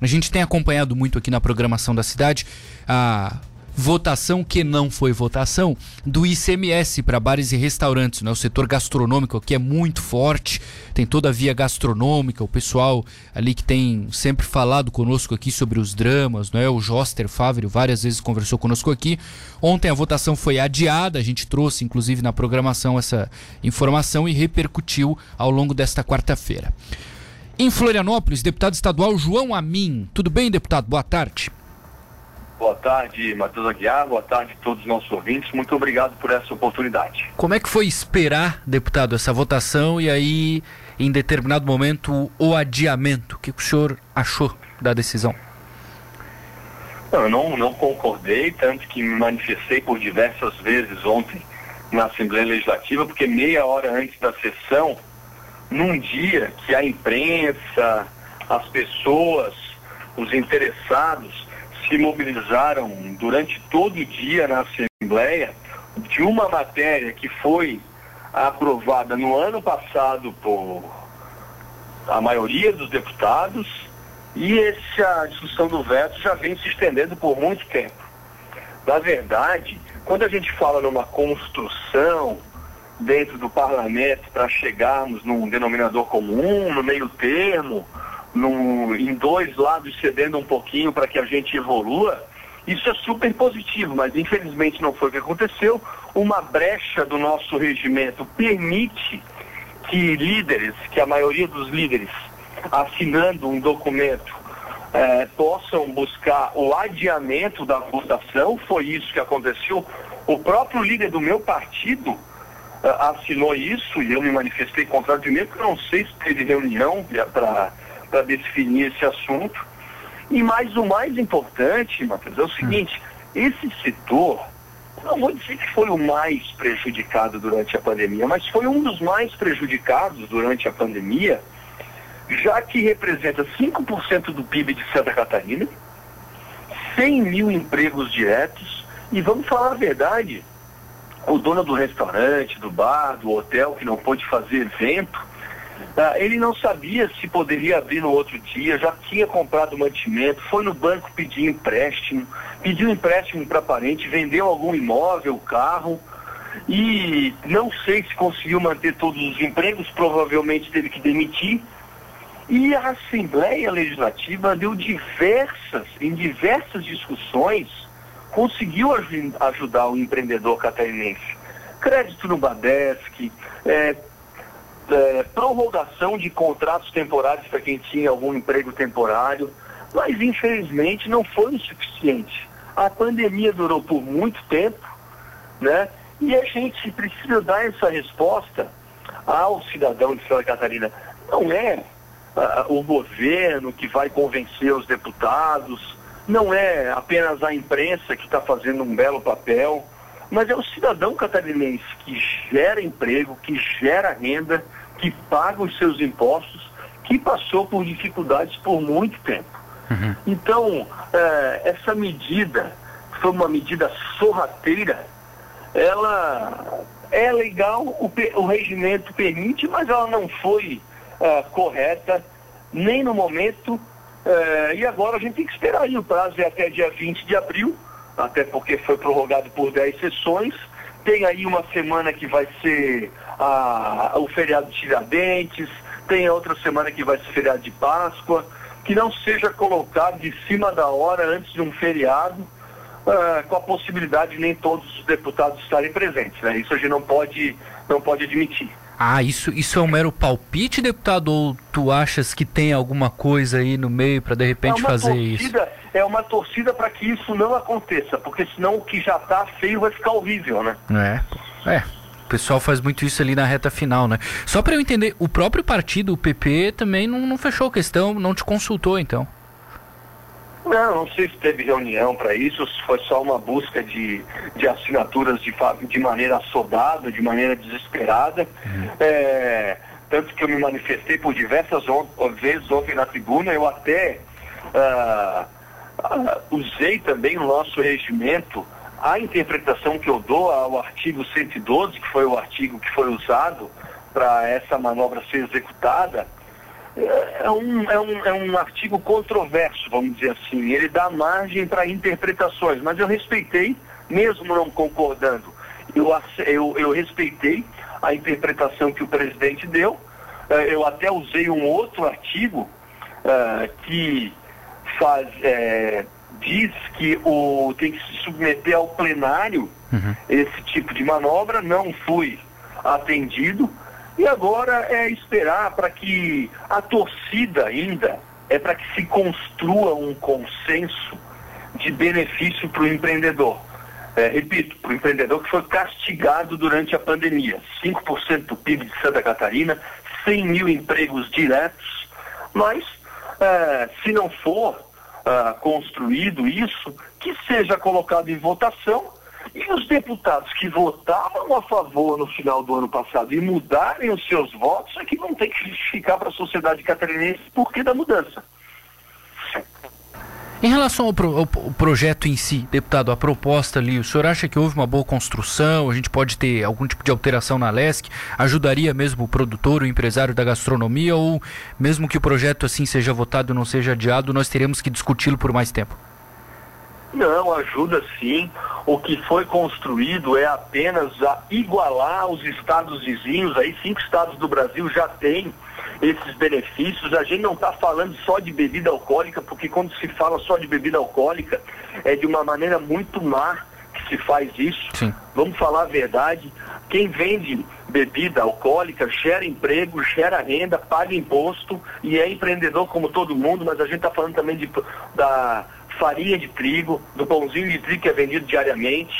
A gente tem acompanhado muito aqui na programação da cidade a votação que não foi votação do ICMS para bares e restaurantes. Né? O setor gastronômico aqui é muito forte, tem toda a via gastronômica, o pessoal ali que tem sempre falado conosco aqui sobre os dramas, né? o Joster Fávero várias vezes conversou conosco aqui. Ontem a votação foi adiada, a gente trouxe inclusive na programação essa informação e repercutiu ao longo desta quarta-feira. Em Florianópolis, deputado estadual João Amin. Tudo bem, deputado? Boa tarde. Boa tarde, Matheus Aguiar. Boa tarde a todos os nossos ouvintes. Muito obrigado por essa oportunidade. Como é que foi esperar, deputado, essa votação e aí, em determinado momento, o adiamento? O que o senhor achou da decisão? Eu não, não concordei, tanto que me manifestei por diversas vezes ontem na Assembleia Legislativa, porque meia hora antes da sessão, num dia que a imprensa, as pessoas, os interessados se mobilizaram durante todo o dia na Assembleia de uma matéria que foi aprovada no ano passado por a maioria dos deputados e essa discussão do veto já vem se estendendo por muito tempo. Na verdade, quando a gente fala numa construção dentro do parlamento para chegarmos num denominador comum, no meio termo, num, em dois lados cedendo um pouquinho para que a gente evolua, isso é super positivo, mas infelizmente não foi o que aconteceu. Uma brecha do nosso regimento permite que líderes, que a maioria dos líderes, assinando um documento, eh, possam buscar o adiamento da votação. Foi isso que aconteceu. O próprio líder do meu partido assinou isso e eu me manifestei contrário de mim, porque eu não sei se teve reunião para para definir esse assunto. E mais o mais importante, Matheus, é o seguinte, esse setor, não vou dizer que foi o mais prejudicado durante a pandemia, mas foi um dos mais prejudicados durante a pandemia, já que representa 5% do PIB de Santa Catarina, 100 mil empregos diretos, e vamos falar a verdade, o dono do restaurante, do bar, do hotel que não pôde fazer evento, ah, ele não sabia se poderia abrir no outro dia, já tinha comprado mantimento, foi no banco pedir empréstimo, pediu empréstimo para parente, vendeu algum imóvel, carro, e não sei se conseguiu manter todos os empregos, provavelmente teve que demitir. E a Assembleia Legislativa deu diversas, em diversas discussões, conseguiu ajudar o empreendedor catarinense. Crédito no Badesc, é, é, prorrogação de contratos temporários para quem tinha algum emprego temporário, mas infelizmente não foi o suficiente. A pandemia durou por muito tempo, né? E a gente precisa dar essa resposta ao cidadão de Santa Catarina. Não é o governo que vai convencer os deputados, não é apenas a imprensa que está fazendo um belo papel, mas é o cidadão catarinense que gera emprego, que gera renda, que paga os seus impostos, que passou por dificuldades por muito tempo. Uhum. Então, é, essa medida foi uma medida sorrateira, ela é legal, o, o regimento permite, mas ela não foi é, correta nem no momento. É, e agora a gente tem que esperar aí, o prazo é até dia 20 de abril, até porque foi prorrogado por 10 sessões. Tem aí uma semana que vai ser a, o feriado de Tiradentes, tem outra semana que vai ser feriado de Páscoa, que não seja colocado de cima da hora antes de um feriado, uh, com a possibilidade de nem todos os deputados estarem presentes. Né? Isso a gente não pode, não pode admitir. Ah, isso, isso é um mero palpite, deputado? Ou tu achas que tem alguma coisa aí no meio para de repente é fazer torcida, isso? É uma torcida para que isso não aconteça, porque senão o que já está feio vai ficar horrível, né? É. É, pessoal faz muito isso ali na reta final, né? Só para eu entender, o próprio partido, o PP, também não, não fechou questão, não te consultou então? Não, não sei se teve reunião para isso, se foi só uma busca de, de assinaturas de, de maneira assodada, de maneira desesperada. Uhum. É, tanto que eu me manifestei por diversas vezes ontem na tribuna, eu até uh, uh, usei também o nosso regimento a interpretação que eu dou ao artigo 112, que foi o artigo que foi usado para essa manobra ser executada, é, um, é, um, é um artigo controverso, vamos dizer assim. Ele dá margem para interpretações, mas eu respeitei, mesmo não concordando. Eu, eu, eu respeitei a interpretação que o presidente deu. É, eu até usei um outro artigo uh, que faz, é, diz que o, tem que se submeter ao plenário uhum. esse tipo de manobra. Não fui atendido. E agora é esperar para que a torcida ainda, é para que se construa um consenso de benefício para o empreendedor. É, repito, para o empreendedor que foi castigado durante a pandemia. 5% do PIB de Santa Catarina, 100 mil empregos diretos, mas é, se não for é, construído isso, que seja colocado em votação e os deputados que votaram a favor no final do ano passado e mudarem os seus votos é que não tem que justificar para a sociedade catarinense por que da mudança. Em relação ao, pro, ao, projeto em si, deputado, a proposta ali, o senhor acha que houve uma boa construção? A gente pode ter algum tipo de alteração na LESC? Ajudaria mesmo o produtor, o empresário da gastronomia? Ou mesmo que o projeto assim seja votado e não seja adiado, nós teremos que discuti-lo por mais tempo? Não, ajuda sim. O que foi construído é apenas a igualar os estados vizinhos. Aí cinco estados do Brasil já têm esses benefícios. A gente não está falando só de bebida alcoólica, porque quando se fala só de bebida alcoólica é de uma maneira muito má que se faz isso. Sim. Vamos falar a verdade. Quem vende bebida alcoólica gera emprego, gera renda, paga imposto e é empreendedor como todo mundo, mas a gente está falando também de, da farinha de trigo, do pãozinho de trigo que é vendido diariamente,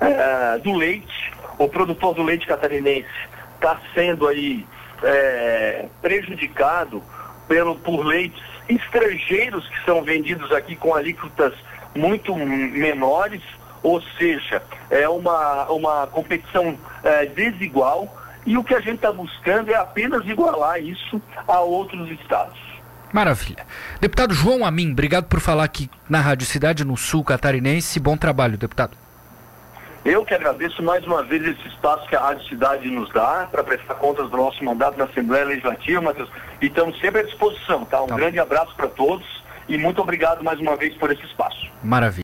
é, do leite. O produtor do leite catarinense está sendo aí é, prejudicado pelo, por leites estrangeiros que são vendidos aqui com alíquotas muito menores, ou seja, é uma, uma competição é, desigual e o que a gente está buscando é apenas igualar isso a outros estados. Maravilha. Deputado João Amin, obrigado por falar aqui na Rádio Cidade, no Sul Catarinense. Bom trabalho, deputado. Eu que agradeço mais uma vez esse espaço que a Rádio Cidade nos dá para prestar contas do nosso mandato na Assembleia Legislativa, Matheus. E estamos sempre à disposição, tá? Um tá. grande abraço para todos e muito obrigado mais uma vez por esse espaço. Maravilha.